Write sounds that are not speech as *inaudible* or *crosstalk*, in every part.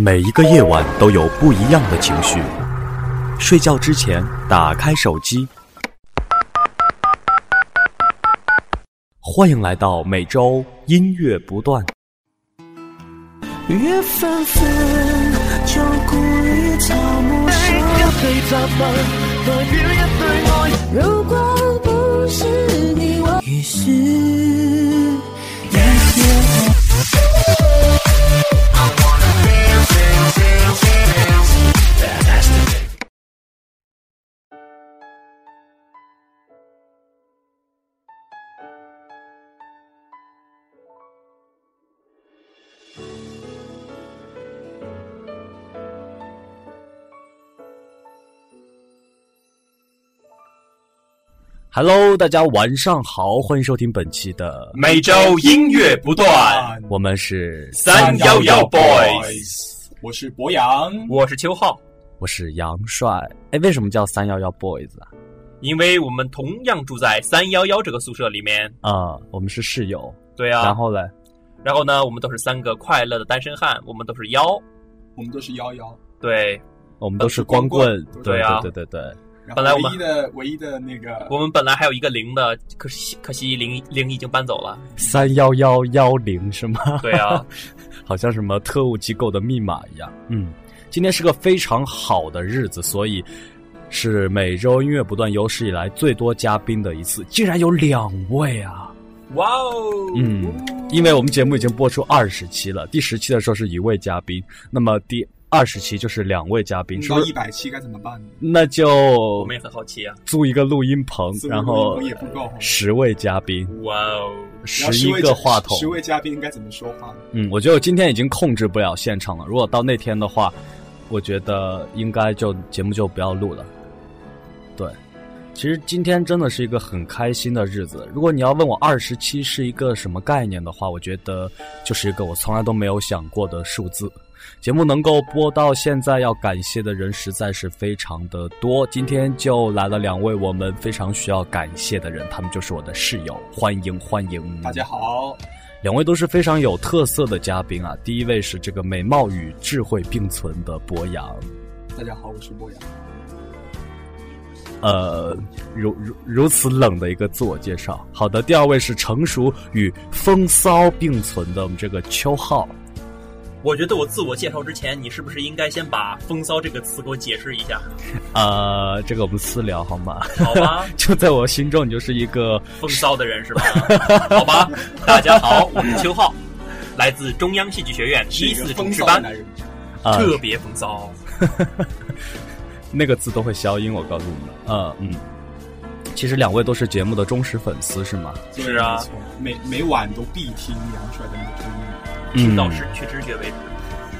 每一个夜晚都有不一样的情绪。睡觉之前，打开手机。欢迎来到每周音乐不断。月纷纷，旧故里草木深。如果不是你，我于是 Hello，大家晚上好，欢迎收听本期的每周音乐不断，我们是三幺幺 boys，我是博洋，我是邱浩，我是杨帅。哎，为什么叫三幺幺 boys 啊？因为我们同样住在三幺幺这个宿舍里面。啊，我们是室友。对啊，然后嘞，然后呢，我们都是三个快乐的单身汉，我们都是幺，我们都是幺幺，对，我们都是光棍，对啊，对对对。本来我们唯一的唯一的那个，我们本来还有一个零的，可惜可惜零零已经搬走了。三幺幺幺零是吗？*laughs* 对啊，*laughs* 好像什么特务机构的密码一样。嗯，今天是个非常好的日子，所以是每周音乐不断有史以来最多嘉宾的一次，竟然有两位啊！哇哦，嗯，因为我们节目已经播出二十期了，第十期的时候是一位嘉宾，那么第。二十期就是两位嘉宾，到一百期该怎么办呢？那就我们也很好奇啊。租一个录音棚，然后也不够。十位嘉宾，哇哦，十一个话筒，十位嘉宾应该怎么说话？嗯，我觉得我今天已经控制不了现场了。如果到那天的话，我觉得应该就节目就不要录了。对，其实今天真的是一个很开心的日子。如果你要问我二十七是一个什么概念的话，我觉得就是一个我从来都没有想过的数字。节目能够播到现在，要感谢的人实在是非常的多。今天就来了两位我们非常需要感谢的人，他们就是我的室友，欢迎欢迎！大家好，两位都是非常有特色的嘉宾啊。第一位是这个美貌与智慧并存的博洋，大家好，我是博洋。呃，如如如此冷的一个自我介绍。好的，第二位是成熟与风骚并存的我们这个邱浩。我觉得我自我介绍之前，你是不是应该先把“风骚”这个词给我解释一下？呃，*laughs* 这个我们私聊好吗？好吧。*laughs* 就在我心中，你就是一个风骚的人，是吧？*laughs* 好吧。大家好，我是邱浩，来自中央戏剧学院一四主持班，特别风骚。那个字都会消音，我告诉你们。嗯嗯。其实两位都是节目的忠实粉丝，是吗？是啊，每每晚都必听杨帅的那个声音。听到失去知觉为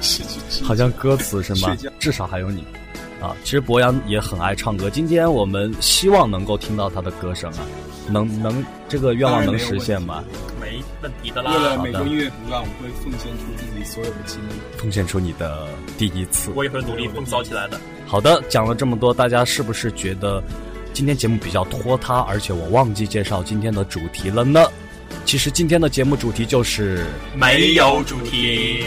止，好像歌词是吗？*laughs* 至少还有你啊！其实博洋也很爱唱歌，今天我们希望能够听到他的歌声啊，能能这个愿望能实现吗？没问题的啦。为了每个音乐不断，我会奉献出自己所有的精力，奉献出你的第一次。我也会努力风骚起来的。好的，讲了这么多，大家是不是觉得今天节目比较拖沓？而且我忘记介绍今天的主题了呢？其实今天的节目主题就是没有主题，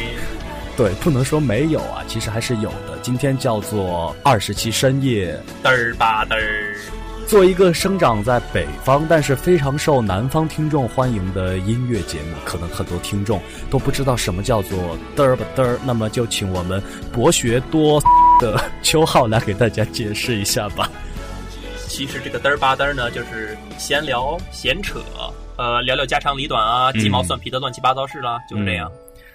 对，不能说没有啊，其实还是有的。今天叫做二十七深夜嘚儿吧嘚儿。作为一个生长在北方但是非常受南方听众欢迎的音乐节目，可能很多听众都不知道什么叫做嘚儿吧嘚儿。那么就请我们博学多的邱浩来给大家解释一下吧。其实这个嘚儿吧嘚儿呢，就是闲聊闲扯。呃，聊聊家长里短啊，鸡毛蒜皮的乱七八糟事啦，就是这样。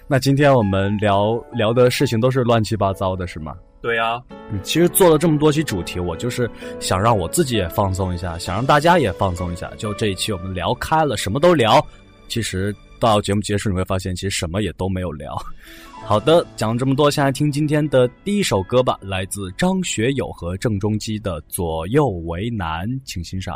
那今天我们聊聊的事情都是乱七八糟的，是吗？对呀。嗯，其实做了这么多期主题，我就是想让我自己也放松一下，想让大家也放松一下。就这一期我们聊开了，什么都聊。其实到节目结束你会发现，其实什么也都没有聊。*laughs* 好的，讲了这么多，先来听今天的第一首歌吧，来自张学友和郑中基的《左右为难》，请欣赏。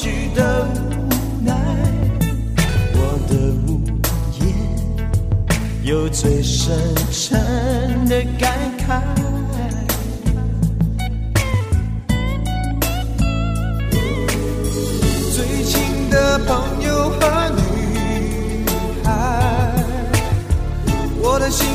空虚的无奈。我的无言，有最深沉的感慨。最亲的朋友和女孩，我的心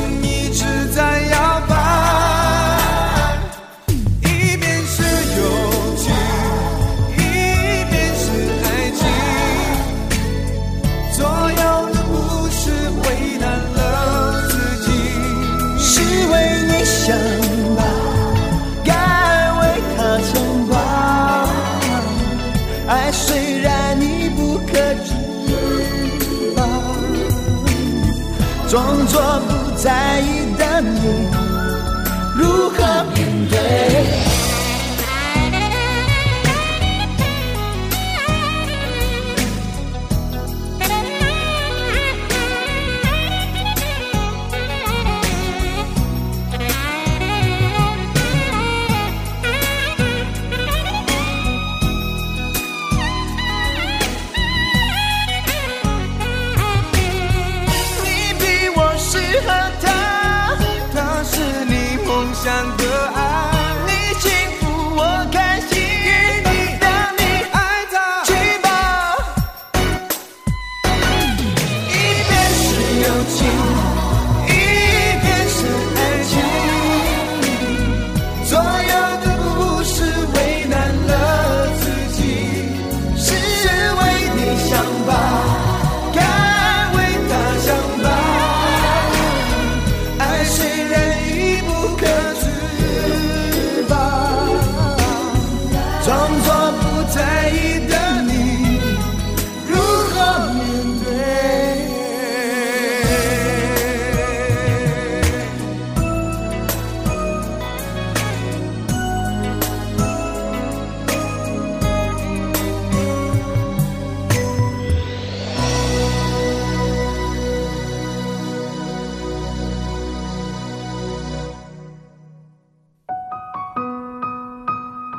在意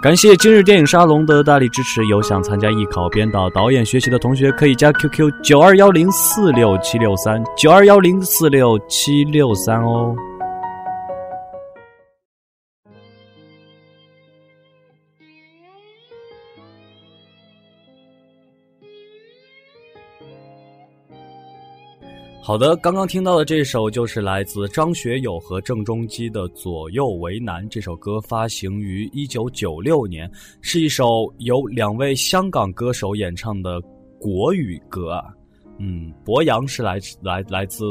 感谢今日电影沙龙的大力支持。有想参加艺考、编导、导演学习的同学，可以加 QQ 九二幺零四六七六三九二幺零四六七六三哦。好的，刚刚听到的这首就是来自张学友和郑中基的《左右为难》。这首歌发行于一九九六年，是一首由两位香港歌手演唱的国语歌啊。嗯，博洋是来来来自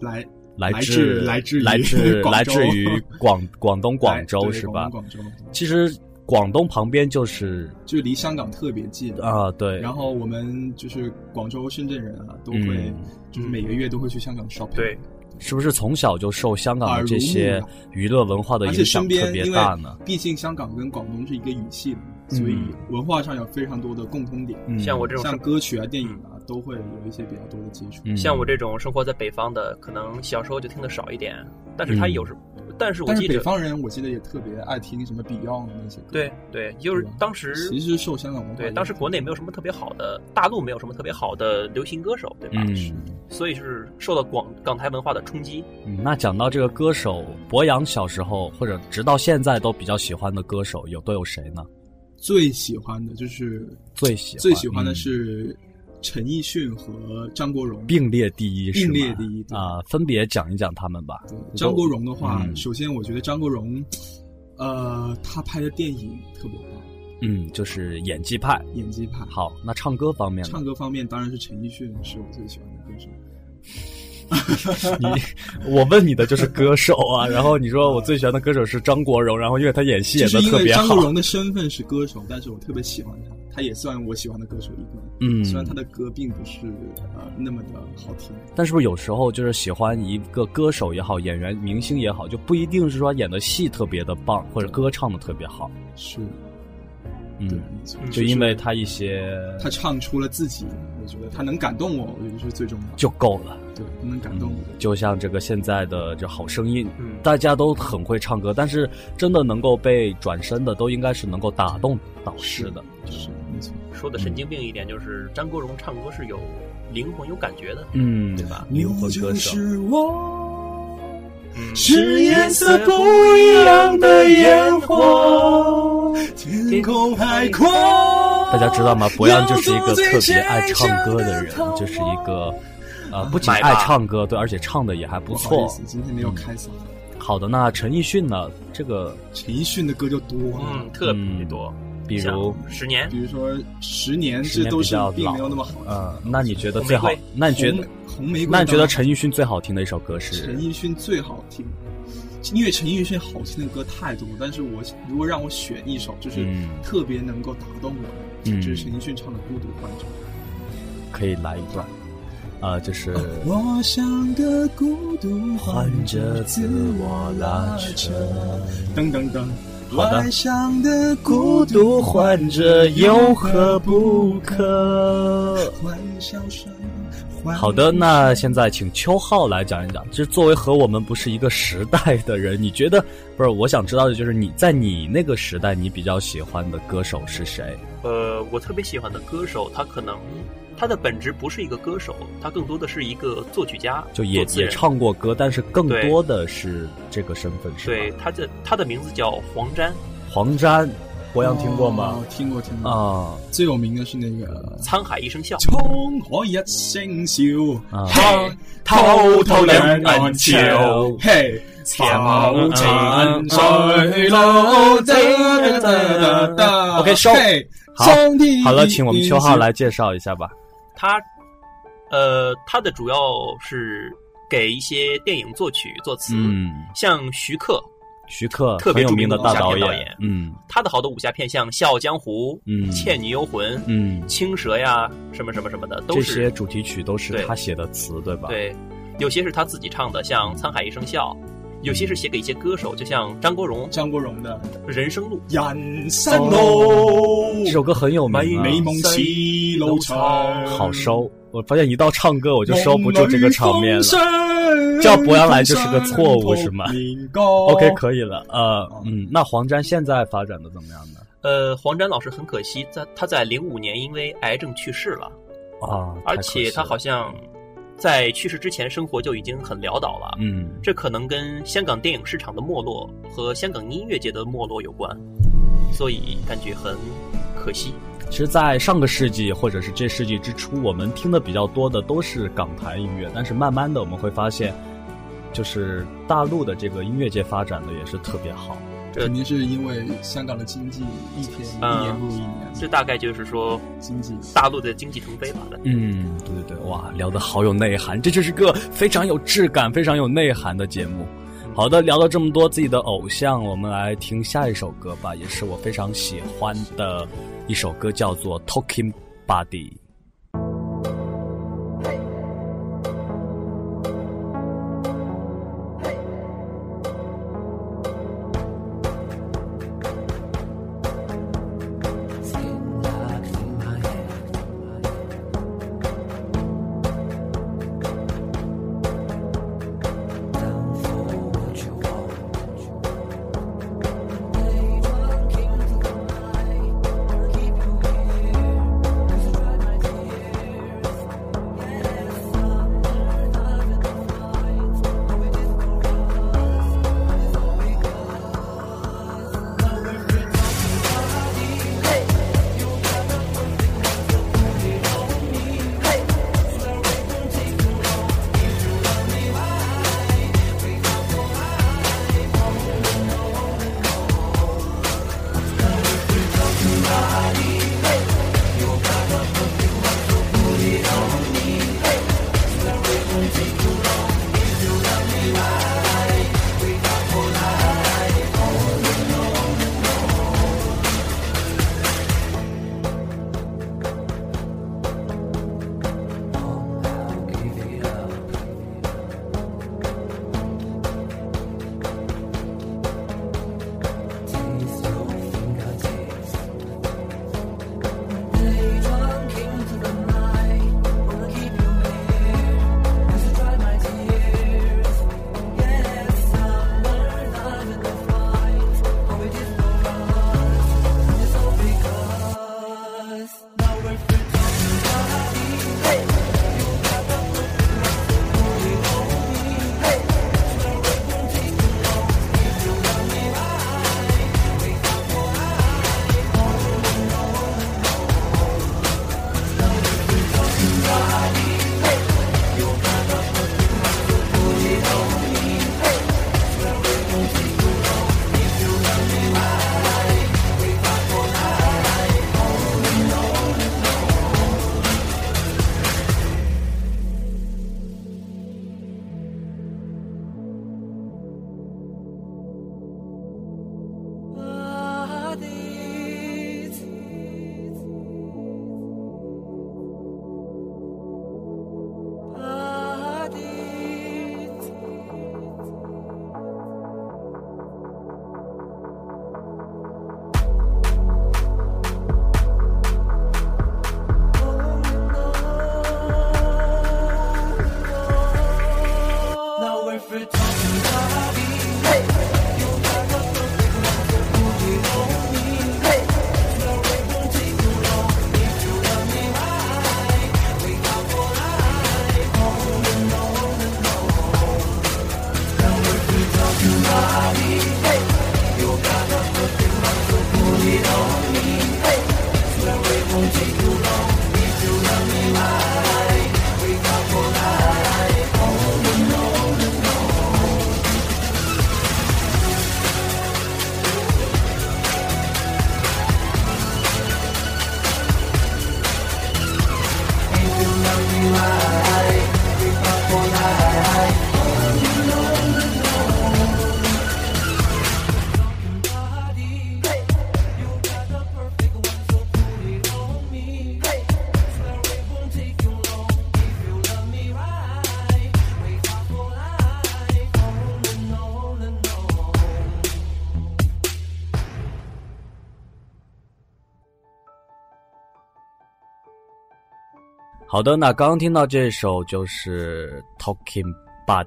来来来自自来自来自来自于广广东广州是吧？广东广州其实广东旁边就是就离香港特别近。啊，对，然后我们就是广州、深圳人啊，都会、嗯。就是每个月都会去香港 shopping。对，是不是从小就受香港的这些娱乐文化的影响特别大呢？毕竟香港跟广东是一个语系的，嗯。所以文化上有非常多的共通点。嗯。像我这种像歌曲啊、电影啊，都会有一些比较多的接触。嗯像我这种生活在北方的，可能小时候就听的少一点，但是它嗯。有时但是我但是记得，北方人，我记得也特别爱听什么 Beyond 那些歌。对对，就是当时其实受香港文化对当时国内没有什么特别好的，大陆没有什么特别好的流行歌手，对吧？嗯所以是受到广港台文化的冲击。嗯，那讲到这个歌手，博洋小时候或者直到现在都比较喜欢的歌手有都有谁呢？最喜欢的就是最喜欢最喜欢的嗯是陈奕迅和张国荣。并列第一，并列第一对啊、分别讲一讲他们吧。对张国荣的话，嗯首先我觉得张国荣，呃，他拍的电影特别棒，嗯，就是演技派。演技派。好，那唱歌方面呢？唱歌方面当然是陈奕迅是我最喜欢的歌手。*laughs* 你我问你的就是歌手啊，然后你说我最喜欢的歌手是张国荣，然后因为他演戏演的特别好张国，荣的身份是歌手，但是我特别喜欢他，他也算我喜欢的歌手一个。嗯虽然他的歌并不是呃那么的好听，但是不是有时候就是喜欢一个歌手也好，演员明星也好，就不一定是说演的戏特别的棒，或者歌唱的特别好，是嗯，对，就因为他一些他唱出了自己，我觉得他能感动我，我觉得是最重要的。就够了。对，能感动我。就像这个现在的这好声音，嗯大家都很会唱歌，但是真的能够被转身的，都应该是能够打动导师的。是没错。说的神经病一点，就是张国荣唱歌是有灵魂、有感觉的。嗯，对吧灵魂歌手。我，嗯，是颜色不一样的烟火，天空海阔。大家知道吗？博洋就是一个特别爱唱歌的人，就是一个呃，不仅爱唱歌，对，而且唱的也还不错。今天没有开嗓。好的，那陈奕迅呢？这个陈奕迅的歌就多了，嗯，特别多，比如十年，比如说《十年》，这都是比较老并没有那么好听。呃，那你觉得最好？那你觉得红红玫瑰？那你觉得陈奕迅最好听的一首歌是陈？奕迅最好听？因为陈奕迅好听的歌太多，但是我如果让我选一首，就是嗯特别能够打动我的，嗯就是陈奕迅唱的《孤独患者》。可以来一段，啊、就是我像个孤独患者，自我拉扯。噔噔噔，好的外向的孤独患者有何不可？欢笑声。好的，那现在请邱浩来讲一讲，就是作为和我们不是一个时代的人，你觉得不是？我想知道的就是你在你那个时代，你比较喜欢的歌手是谁？呃，我特别喜欢的歌手，他可能他的本质不是一个歌手，他更多的是一个作曲家，就也也。唱过歌，但是更多的是这个身份是吧？对，他的他的名字叫黄沾，黄沾，博洋听过吗哦？听过听过。啊最有名的是那个沧海一声笑。沧海一声笑，啊嘿，偷偷兩人人潮嘿，潮情水路，哒哒哒哒哒 OK，收好好了，请我们秋浩来介绍一下吧。他，呃，他的主要是给一些电影作曲作词，嗯，像徐克，徐克特别很有名的大导著名的武侠片导演嗯他的好多武侠片，像《笑傲江湖》、嗯倩女幽魂》、嗯，青蛇呀，什么什么什么的，都是这些主题曲都是他写的词，对吧？，对，有些是他自己唱的，像《沧海一声笑》，有些是写给一些歌手，就像张国荣《张国荣的人生路》。人生路，这首歌很有名啊，美梦似路長，好收。我发现一到唱歌我就收不住这个场面了。叫博洋来就是个错误是吗 OK，OK，可以了。呃，嗯，那黄沾现在发展的怎么样呢？呃，黄沾老师很可惜，在他在零五年因为癌症去世了，啊，而且他好像像在去世之前生活就已经很潦倒了。嗯，这可能跟香港电影市场的没落和香港音乐界的没落有关，所以感觉很可惜。其实，在上个世纪或者是这世纪之初，我们听的比较多的都是港台音乐，但是慢慢的我们会发现，就是大陆的这个音乐界发展的也是特别好。这肯定是因为香港的经济一天一嗯年不如一年，这大概就是说经济大陆的经济腾飞吧的。嗯，对对对，哇，聊得好有内涵，这就是个非常有质感、非常有内涵的节目。好的，聊了这么多自己的偶像，我们来听下一首歌吧，也是我非常喜欢的一首歌，叫做《Talking Body》。好的，那刚刚听到这首就是《Talking Body》，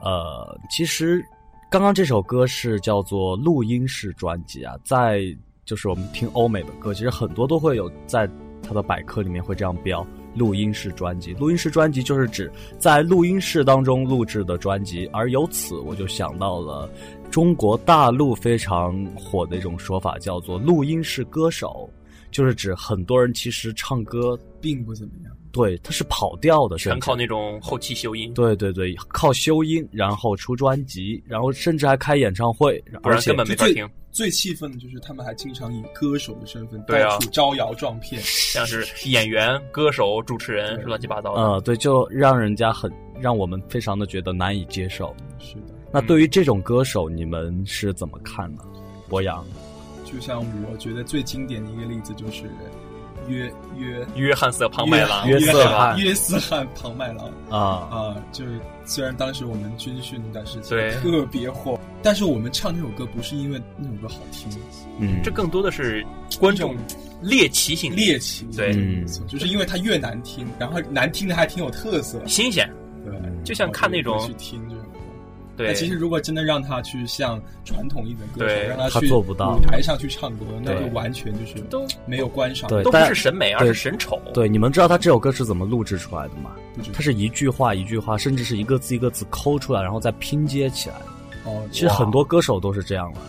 呃，其实刚刚这首歌是叫做录音室专辑啊，在就是我们听欧美的歌，其实很多都会有在它的百科里面会这样标。录音室专辑，录音室专辑就是指在录音室当中录制的专辑，而由此我就想到了中国大陆非常火的一种说法，叫做录音室歌手，就是指很多人其实唱歌并不怎么样，对，他是跑调的，全靠那种后期修音，对对对，靠修音，然后出专辑，然后甚至还开演唱会，不然根本没法听。最气愤的就是他们还经常以歌手的身份到处招摇撞骗，像是演员、歌手、主持人，是乱七八糟的。呃，对，就让人家很让我们非常的觉得难以接受。是的。那对于这种歌手，你们是怎么看呢？博洋，就像我觉得最经典的一个例子就是约约。约翰瑟庞麦郎，约瑟翰约瑟翰庞麦郎。啊。啊，就是虽然当时我们军训那段时间对。特别火。但是我们唱这首歌不是因为那首歌好听，嗯，这更多的是观众猎奇性，猎奇，对，就是因为它越难听，然后难听的还挺有特色，新鲜，对，就像看那种去听这对。其实如果真的让他去像传统一点歌手，让他去做不到舞台上去唱歌，那就完全就是都没有观赏，对，都不是审美，而是审丑。对，你们知道他这首歌是怎么录制出来的吗？他是一句话一句话，甚至是一个字一个字抠出来，然后再拼接起来。哦，其实很多歌手都是这样的，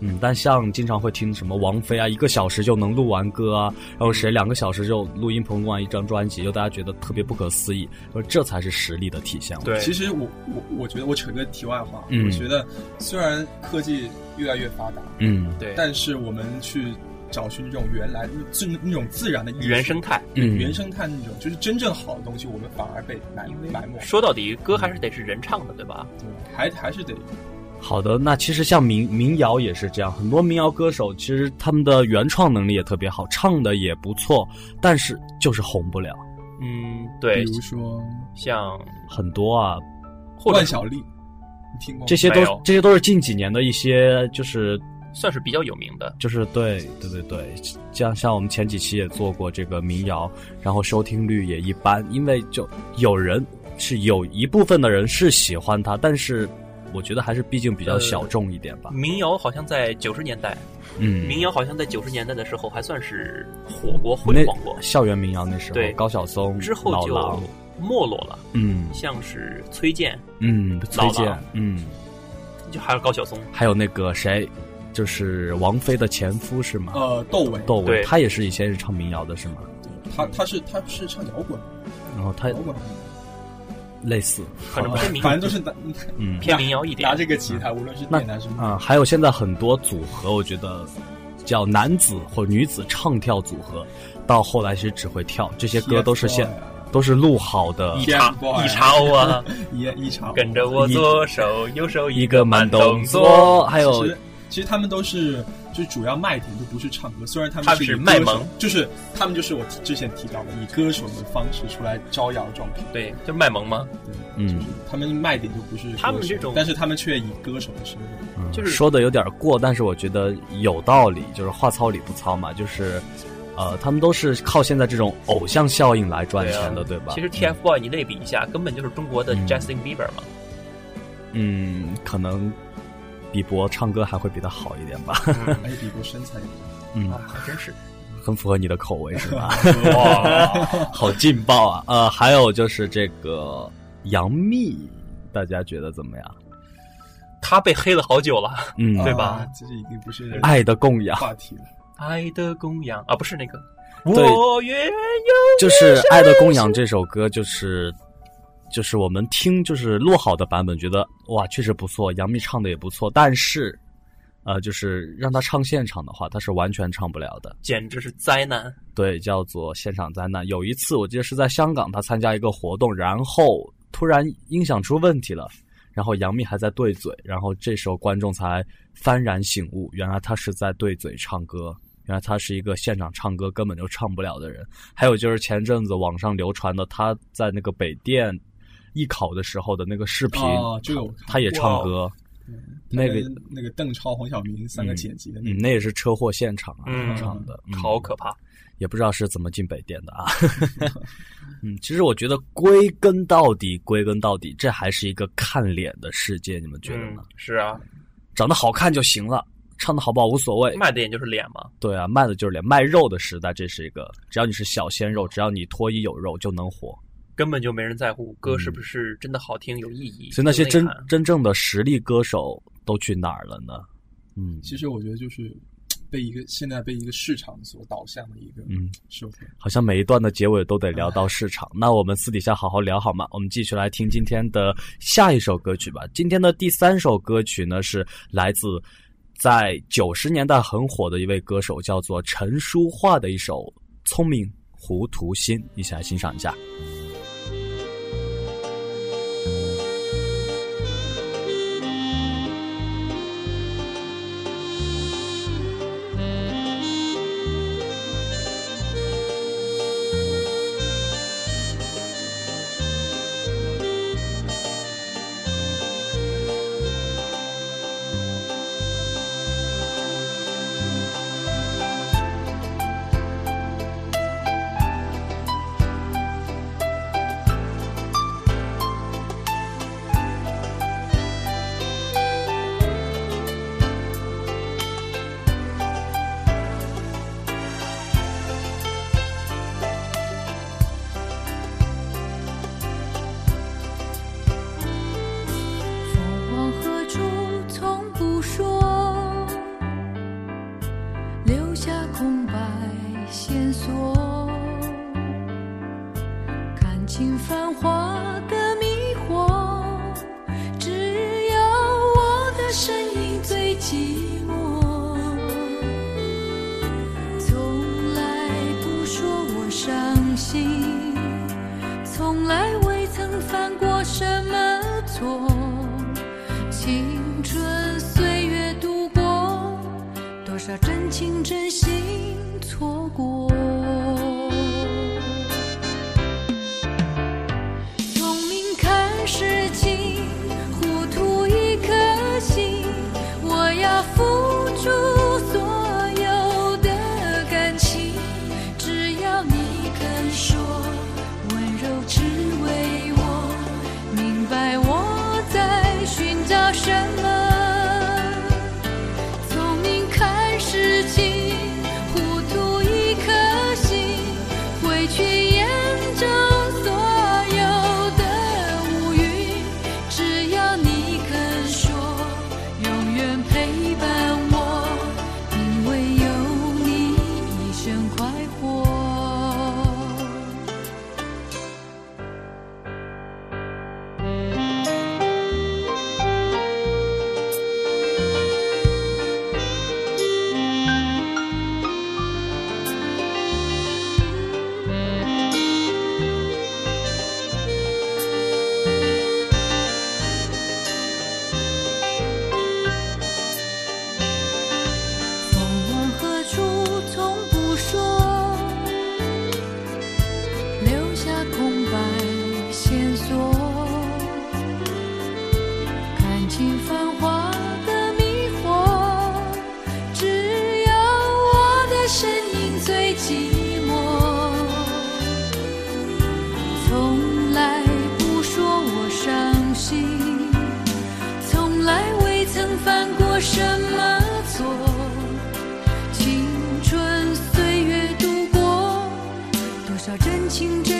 嗯，但像经常会听什么王菲啊，一个小时就能录完歌啊，然后谁两个小时就录音棚录完一张专辑，就大家觉得特别不可思议，说这才是实力的体现。对，其实我我我觉得我扯个题外话，嗯，我觉得虽然科技越来越发达，嗯，对，但是我们去。找寻这种原来自那种自然的原生态，嗯，原生态那种就是真正好的东西，我们反而被埋埋没。说到底，歌还是得是人唱的，对吧？对，还还是得。好的，那其实像民民谣也是这样，很多民谣歌手其实他们的原创能力也特别好，唱的也不错，但是就是红不了。嗯，对。比如说像很多啊，万晓丽，你听过？这些都这些都是近几年的一些就是。算是比较有名的，就是对对对对，像像我们前几期也做过这个民谣，然后收听率也一般，因为就有人是有一部分的人是喜欢他，但是我觉得还是毕竟比较小众一点吧。民谣好像在九十年代，嗯，民谣好像在九十年代的时候还算是火过辉煌过，校园民谣那时候，对。高晓松之后就没落了，嗯，像是崔健，嗯，崔健，嗯，就还有高晓松，还有那个谁。就是王菲的前夫是吗？呃，窦唯，窦唯，他也是以前是唱民谣的，是吗？他他是他是唱摇滚，然后他摇滚类似，反正反正都是嗯。偏民谣一点，拿这个吉他，无论是电男是啊，还有现在很多组合，我觉得叫男子或女子唱跳组合，到后来其实只会跳，这些歌都是现都是录好的，一叉一叉欧啊，*laughs* 一一叉，跟着我左手右手一个慢动作，还有。其实他们都是，就主要卖点就不是唱歌，虽然他们是卖萌，就是他们就是我之前提到的以歌手的方式出来招摇撞骗，对，就卖萌吗？对，嗯，他们卖点就不是他们这种，但是他们却以歌手的身份，就是说的有点过，但是我觉得有道理，就是话糙理不糙嘛，就是，呃，他们都是靠现在这种偶像效应来赚钱的，对吧？其实 TFBOY 你类比一下，根本就是中国的 Justin Bieber 嘛，嗯，可能。比伯唱歌还会比他好一点吧？还有比伯身材，嗯，还真是很符合你的口味，是吧？哇，好劲爆啊！呃，还有就是这个杨幂，大家觉得怎么样？她被黑了好久了，嗯，对吧？这是已经不是爱的供养话题了。爱的供养啊，不是那个，我愿有就是《爱的供养》这首歌，就是。就是我们听就是录好的版本，觉得哇确实不错，杨幂唱的也不错，但是，呃，就是让她唱现场的话，她是完全唱不了的，简直是灾难。对，叫做现场灾难。有一次我记得是在香港，她参加一个活动，然后突然音响出问题了，然后杨幂还在对嘴，然后这时候观众才幡然醒悟，原来她是在对嘴唱歌，原来她是一个现场唱歌根本就唱不了的人。还有就是前阵子网上流传的她在那个北电。艺考的时候的那个视频，就有他也唱歌，那个那个邓超、黄晓明三个剪辑的那嗯，个，那也是车祸现场啊，嗯唱的，嗯好可怕。也不知道是怎么进北电的啊。*laughs* 嗯，其实我觉得归根到底，归根到底，这还是一个看脸的世界，你们觉得嗯呢？，是啊，长得好看就行了，唱的好不好无所谓。卖的也就是脸嘛。对啊，卖的就是脸，卖肉的时代，这是一个，只要你是小鲜肉，只要你脱衣有肉就能火。根本就没人在乎歌是不是真的好听有意义。嗯所以那些真真正的实力歌手都去哪儿了呢？嗯其实我觉得就是被一个现在被一个市场所导向的一个嗯，社会。好像每一段的结尾都得聊到市场。那我们私底下好好聊好吗？我们继续来听今天的下一首歌曲吧。今天的第三首歌曲呢是来自在九十年代很火的一位歌手，叫做陈淑桦的一首《聪明糊涂心》，一起来欣赏一下。什么错，青春岁月度过，多少真情真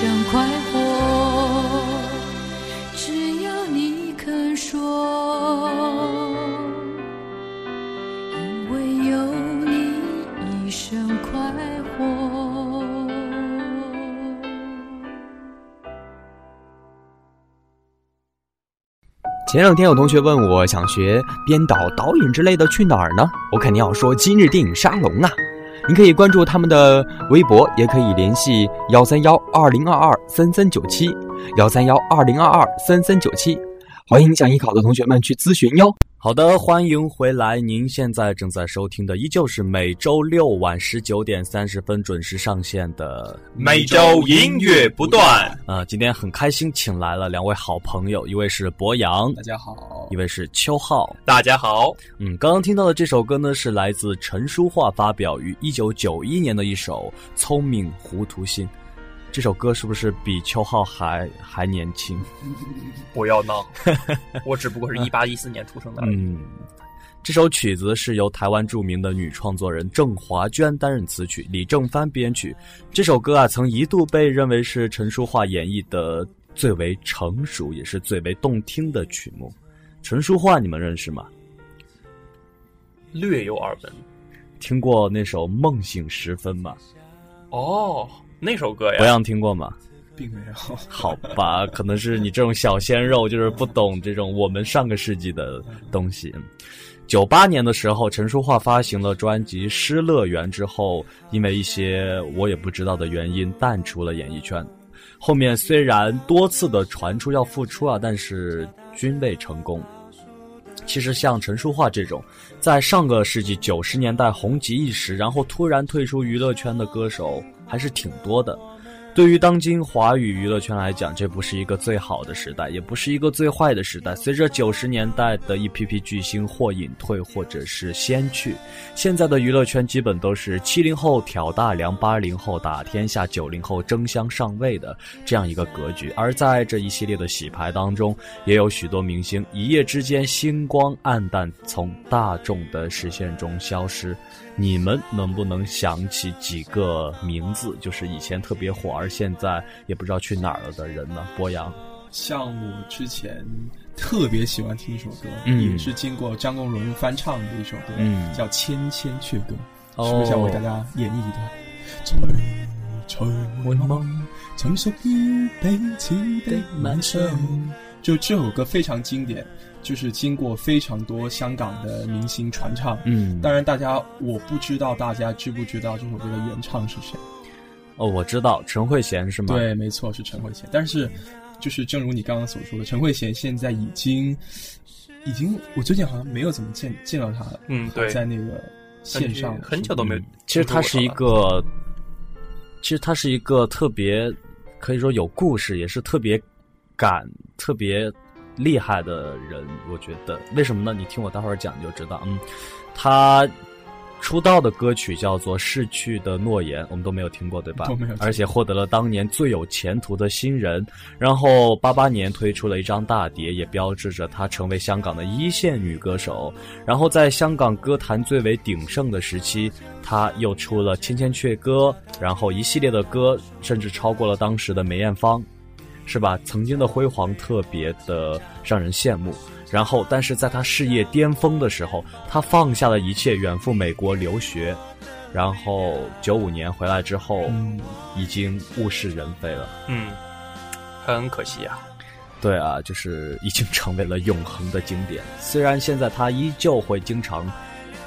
生快活。只要你肯说，因为有你，一生快活。前两天有同学问我想学编导、导演之类的去哪儿呢？我肯定要说今日电影沙龙啊！您可以关注他们的微博，也可以联系幺三幺二零二二三三九七幺三幺二零二二三三九七，欢迎想艺考的同学们去咨询哟。好的，欢迎回来！您现在正在收听的依旧是每周六晚十九点三十分准时上线的每周音乐不断。呃，今天很开心，请来了两位好朋友，一位是博洋，大家好一，位是邱浩。大家好，嗯，刚刚听到的这首歌呢，是来自陈淑桦发表于一九九一年的一首《聪明糊涂心》。这首歌是不是比邱浩还还年轻？*laughs* 不要闹，我只不过是 *laughs* 一八一四年出生的。嗯，这首曲子是由台湾著名的女创作人郑华娟担任词曲，李正帆编曲。这首歌啊，曾一度被认为是陈淑桦演绎的最为成熟，也是最为动听的曲目。陈淑桦，你们认识吗？略有耳闻。听过那首《梦醒时分》吗？哦，那首歌博呀，洋听过吗？并没有。好吧，*laughs* 可能是你这种小鲜肉，就是不懂这种我们上个世纪的东西。九八年的时候，陈淑桦发行了专辑《失乐园》之后，因为一些我也不知道的原因淡出了演艺圈。后面虽然多次的传出要复出啊，但是均未成功。其实像陈淑桦这种，在上个世纪九十年代红极一时，然后突然退出娱乐圈的歌手还是挺多的。对于当今华语娱乐圈来讲，这不是一个最好的时代，也不是一个最坏的时代。随着九十年代的一批批巨星或隐退，或者是先去，现在的娱乐圈基本都是七零后挑大梁，八零后打天下，九零后争相上位的这样一个格局。而在这一系列的洗牌当中，也有许多明星一夜之间星光黯淡，从大众的视线中消失。你们能不能想起几个名字，就是以前特别火，而现在也不知道去哪儿了的人呢？博洋，像我之前特别喜欢听一首歌，嗯也是经过张国荣翻唱的一首歌，嗯叫《千千阙歌》，哦是不是想为大家演绎一段？吹吹梦，曾属于彼此的晚上。就这首歌非常经典，就是经过非常多香港的明星传唱。嗯，当然，大家我不知道大家知不知道这首歌的原唱是谁？哦，我知道陈慧娴是吗？，对，没错，是陈慧娴。但是，就是正如你刚刚所说的，陈慧娴现在已经，已经，我最近好像没有怎么见见到她了。嗯，对，在那个线上很久都没有。其实她是一个，其实她是一个特别可以说有故事，也是特别敢、特别厉害的人。我觉得为什么呢？你听我待会儿讲就知道。嗯，他出道的歌曲叫做《逝去的诺言》，我们都没有听过，对吧？都没有而且获得了当年最有前途的新人。然后八八年推出了一张大碟，也标志着她成为香港的一线女歌手。然后在香港歌坛最为鼎盛的时期，她又出了《千千阙歌》，然后一系列的歌，甚至超过了当时的梅艳芳，是吧？曾经的辉煌特别的让人羡慕。然后，但是在他事业巅峰的时候，他放下了一切，远赴美国留学。然后九五年回来之后，嗯已经物是人非了。嗯，很可惜啊。对啊，就是已经成为了永恒的经典。虽然现在他依旧会经常，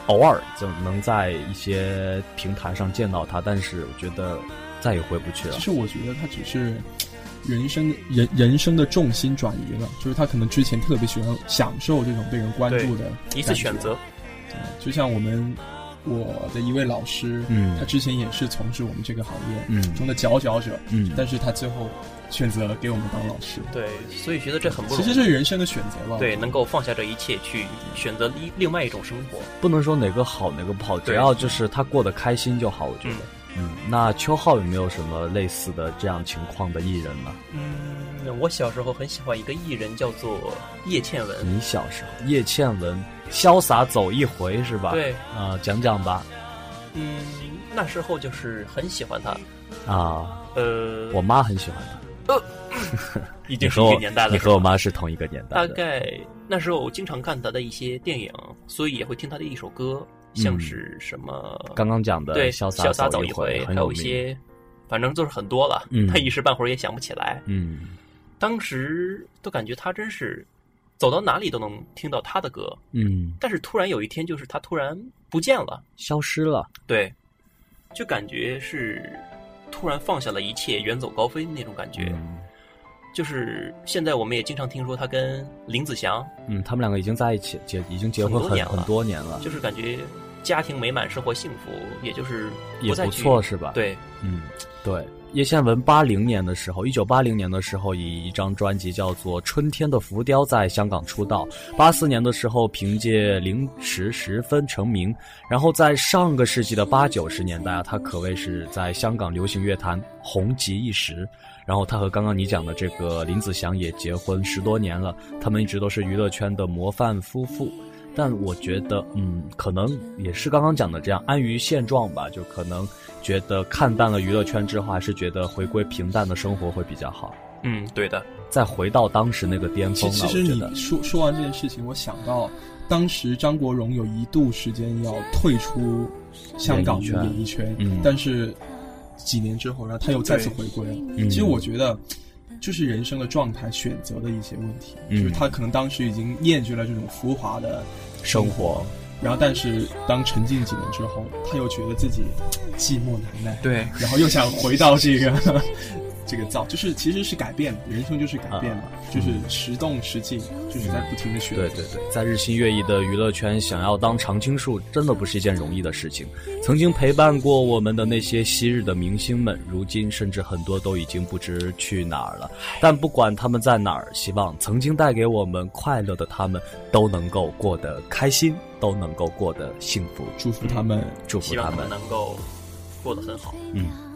偶尔就能在一些平台上见到他，但是我觉得再也回不去了其。实我觉得他只是人生人人生的重心转移了，就是他可能之前特别喜欢享受这种被人关注的一次选择，对就像我们我的一位老师，嗯他之前也是从事我们这个行业嗯中的佼佼者，嗯，但是他最后选择给我们当老师，对，所以觉得这很不容易。其实是人生的选择吧。对，能够放下这一切去选择另另外一种生活。不能说哪个好哪个不好，只要就是他过得开心就好。我觉得，嗯，那邱浩有没有什么类似的这样情况的艺人呢？嗯，我小时候很喜欢一个艺人，叫做叶倩文。你小时候，叶倩文潇洒走一回是吧？对，啊、讲讲吧。嗯，那时候就是很喜欢他。啊，呃，我妈很喜欢他。呃，*laughs* 已经是一你和我个年代了。你和我妈是同一个年代大。概那时候我经常看他的一些电影，所以也会听他的一首歌，像是什么嗯刚刚讲的对潇潇洒走一回。还有一些，反正就是很多了，嗯他一时半会儿也想不起来。嗯当时都感觉他真是走到哪里都能听到他的歌，嗯，但是突然有一天，就是他突然不见了，消失了。对，就感觉是突然放下了一切，远走高飞那种感觉。嗯就是现在我们也经常听说他跟林子祥，嗯，他们两个已经在一起，结已经结婚很很多年了就是感觉家庭美满，生活幸福，也就是也不错是吧？，对，嗯，对。叶倩文八零年的时候，一九八零年的时候，以一张专辑叫做《春天的浮雕》在香港出道。八四年的时候，凭借《零时十分》成名。然后在上个世纪的八九十年代啊，他可谓是在香港流行乐坛红极一时。然后他和刚刚你讲的这个林子祥也结婚十多年了，他们一直都是娱乐圈的模范夫妇。但我觉得，嗯，可能也是刚刚讲的这样，安于现状吧。就可能觉得看淡了娱乐圈之后，还是觉得回归平淡的生活会比较好。嗯，对的，再回到当时那个巅峰了，其其实我觉得你说说完这件事情，我想到当时张国荣有一度时间要退出香港的演艺圈演艺圈，嗯但是几年之后，然后他又再次回归了。嗯其实我觉得。就是人生的状态、选择的一些问题，嗯就是他可能当时已经厌倦了这种浮华的生活，然后但是当沉浸几年之后，他又觉得自己寂寞难耐，对，然后又想回到这个这个造，就是其实是改变，人生就是改变嘛，就是时动时静，就是在不停的选择。对对对，在日新月异的娱乐圈，想要当常青树，真的不是一件容易的事情。曾经陪伴过我们的那些昔日的明星们，如今甚至很多都已经不知去哪儿了。但不管他们在哪儿，希望曾经带给我们快乐的他们，都能够过得开心，都能够过得幸福。祝福他们。祝福他们他们。能够过得很好。嗯。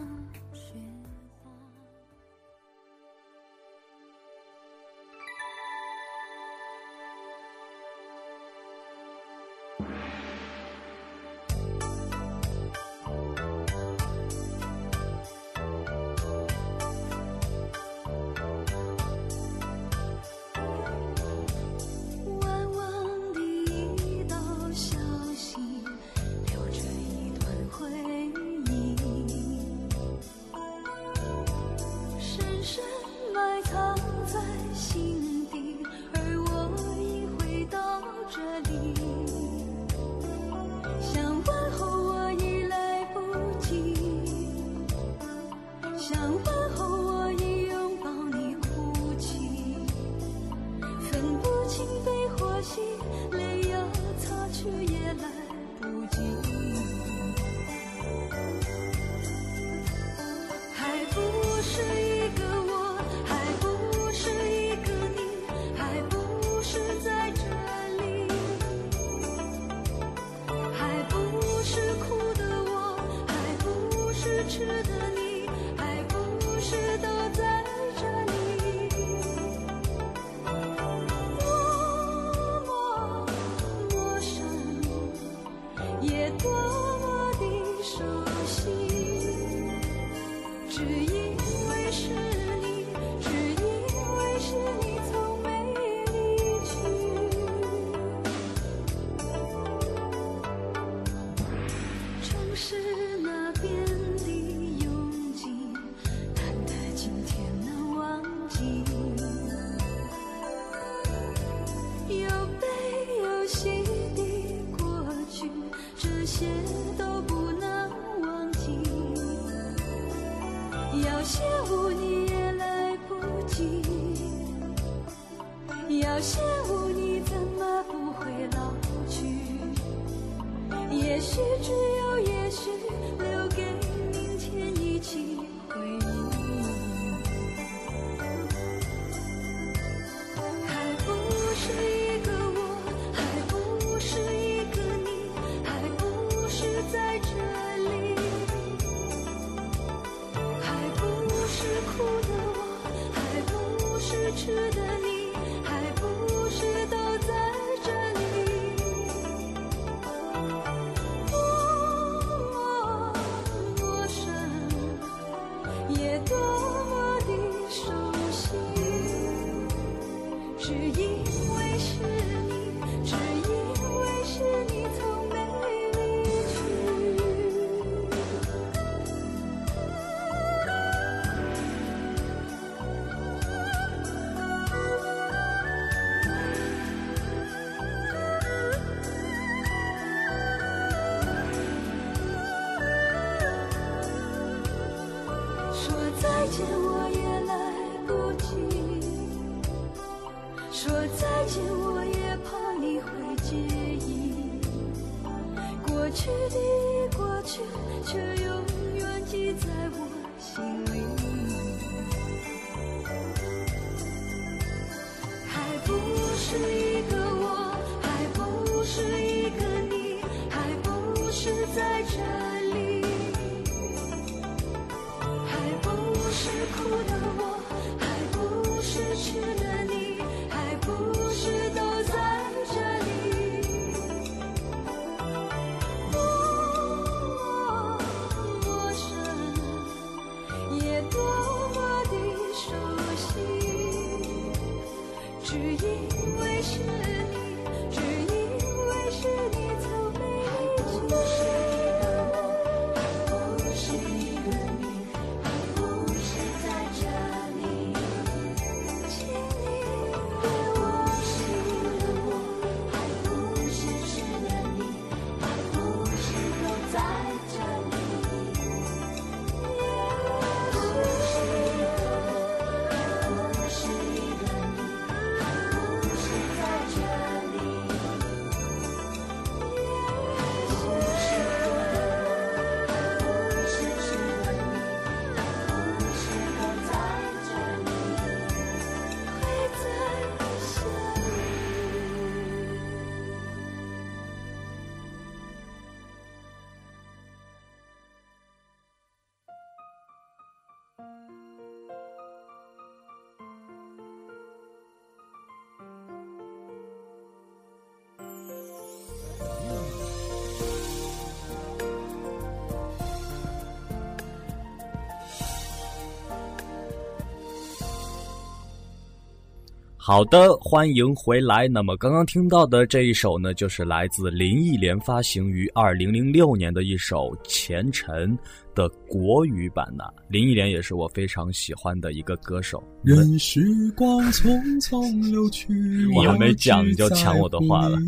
好的，欢迎回来。那么刚刚听到的这一首呢，就是来自林忆莲发行于二零零六年的一首《前尘》的国语版呐、林忆莲也是我非常喜欢的一个歌手。任时光匆匆流去，我还没讲你就抢我的话了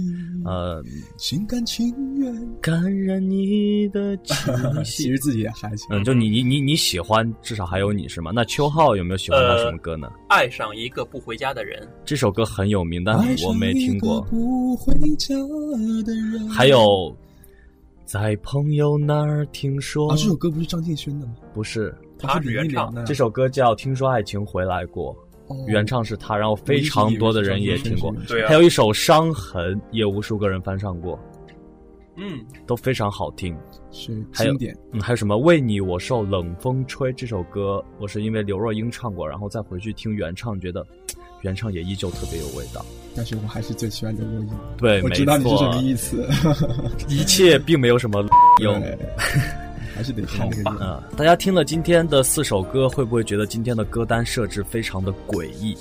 呃，心甘情愿。感染你的气 *laughs* 其。实自己也还行。嗯，就你你你你喜欢，至少还有你是吗？那秋浩有没有喜欢他呃什么歌呢？爱上一个不回家的人，这首歌很有名，但我没听过。不回家的人。还有，在朋友那儿听说，啊，这首歌不是张敬轩的吗？不是他是原唱的。这首歌叫《听说爱情回来过》，哦原唱是他，然后非常多的人也听过。对啊还有一首《伤痕》，也无数个人翻唱过，嗯，都非常好听。是还有经典。嗯，还有什么《为你我受冷风吹》这首歌，我是因为刘若英唱过，然后再回去听原唱，觉得原唱也依旧特别有味道。但是我还是最喜欢刘若英。对，没我知道你是什么，意思。*laughs* 一切并没有什么用。对还是得看那个人。嗯，大家听了今天的四首歌，会不会觉得今天的歌单设置非常的诡异？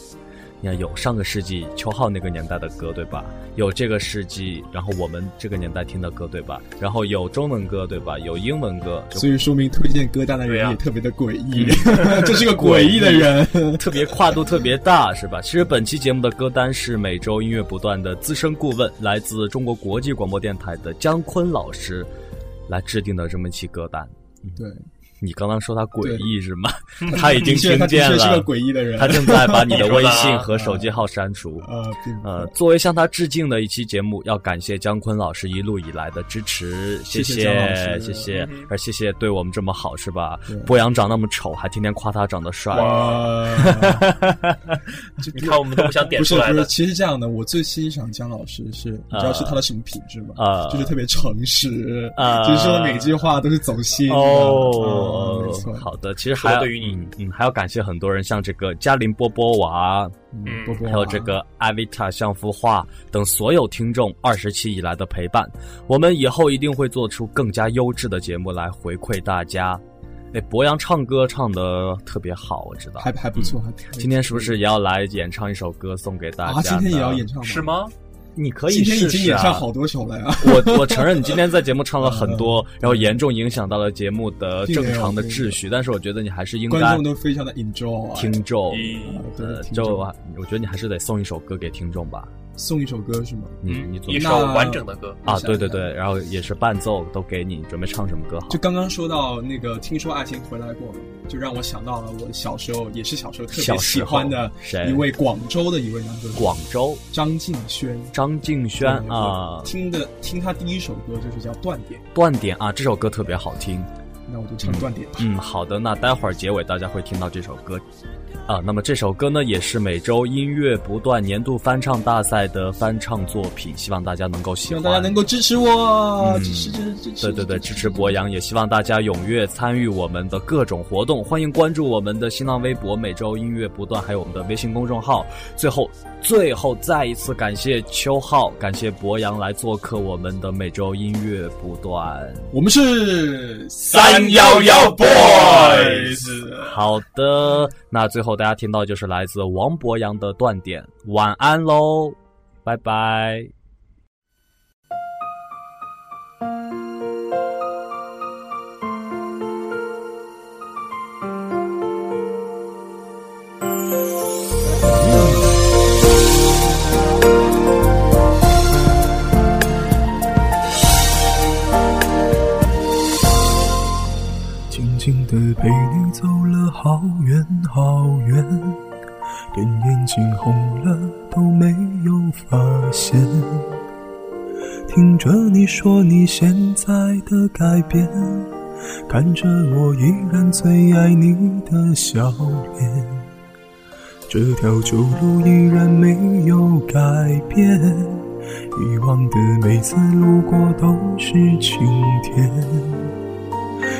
你看，有上个世纪邱浩那个年代的歌，对吧？有这个世纪，然后我们这个年代听的歌，对吧？然后有中文歌，对吧？有英文歌，所以说明推荐歌单的人也特别的诡异，*laughs* 这是个诡异的人。*laughs* 特别跨度特别大，是吧？其实本期节目的歌单是每周音乐不断的资深顾问，来自中国国际广播电台的姜昆老师来制定的这么一期歌单。对，你刚刚说他诡异是吗？*laughs* 他已经听见他是个了，诡异的人。他正在把你的 *laughs* 微信和手机号删除。呃，作为向他致敬的一期节目，要感谢姜昆老师一路以来的支持，谢谢谢谢而谢谢对我们这么好，是吧对？博洋长那么丑，还天天夸他长得帅，*laughs* 你看我们都不想点不是不是，出来的，其实这样的，我最欣赏姜老师是，你知道是他的什么品质吗？啊就是特别诚实，啊就是说每句话都是走心的。哦嗯没错，好的，其实还要对于你嗯嗯，还要感谢很多人，像这个嘉林波波娃，嗯嗯波波还有这个艾维塔像幅画等所有听众二十期以来的陪伴，我们以后一定会做出更加优质的节目来回馈大家。哎，博洋唱歌唱的特别好，我知道。还还不错，还今天是不是也要来演唱一首歌送给大家？啊？今天也要演？唱吗？是？吗？你可以今天已试试啊经演唱好多首了呀。我我承认你今天在节目唱了很多，然后严重影响到了节目的正常的秩序，但是我觉得你还是应该观众都非常的 enjoy 听众，听众就我觉得你还是得送一首歌给听众吧。送一首歌是吗？嗯，你一首完整的歌。啊，对对对，然后也是伴奏都给你，准备唱什么歌好？就刚刚说到那个，听说爱情回来过，就让我想到了我小时候，也是小时候特别喜欢的谁一位广州的一位男歌手，广州张敬轩。张敬轩啊，听的听他第一首歌就是叫《断点》，断点啊，这首歌特别好听。那我就唱《断点》吧。嗯，好的，那待会儿结尾大家会听到这首歌，啊，那么这首歌呢也是每周音乐不断年度翻唱大赛的翻唱作品，希望大家能够喜欢，希望大家能够支持我，嗯支持支持支持。对对对，支持博洋，也希望大家踊跃参与我们的各种活动，欢迎关注我们的新浪微博“每周音乐不断”，还有我们的微信公众号。最后，最后再一次感谢秋浩，感谢博洋来做客我们的每周音乐不断。我们是三幺幺 boys 好的，那最后大家听到就是来自王博洋的断点，晚安喽，拜拜。静地陪你走了好远好远，连眼睛红了都没有发现。听着你说你现在的改变，看着我依然最爱你的笑脸，这条旧路依然没有改变，以往的每次路过都是晴天。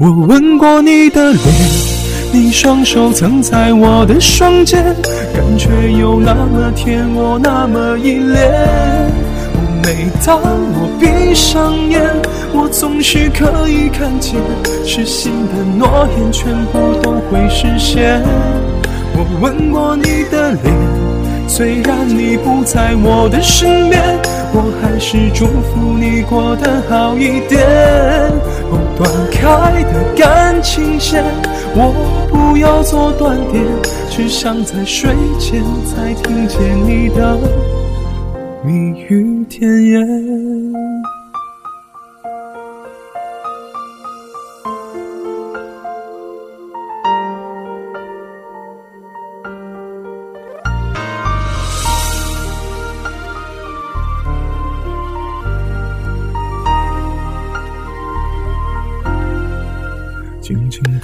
我吻过你的脸，你双手曾在我的双肩，感觉有那么甜，我那么依恋。每当我闭上眼，我总是可以看见，实心的诺言全部都会实现。我吻过你的脸，虽然你不在我的身边，我还是祝福你过得好一点。哦，断开的感情线，我不要做断点，只想在睡前再听见你的蜜语甜言。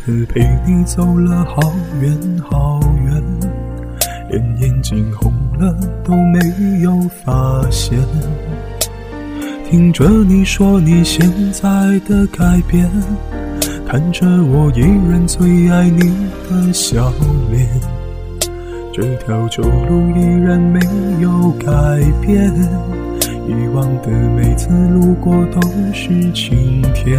静地陪你走了好远好远，连眼睛红了都没有发现。听着你说你现在的改变，看着我依然最爱你的笑脸，这条旧路依然没有改变，以往的每次路过都是晴天。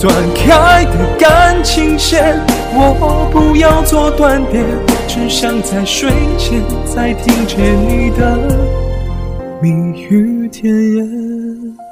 断开的感情线，我不要做断点，只想在睡前再听见你的蜜语甜言。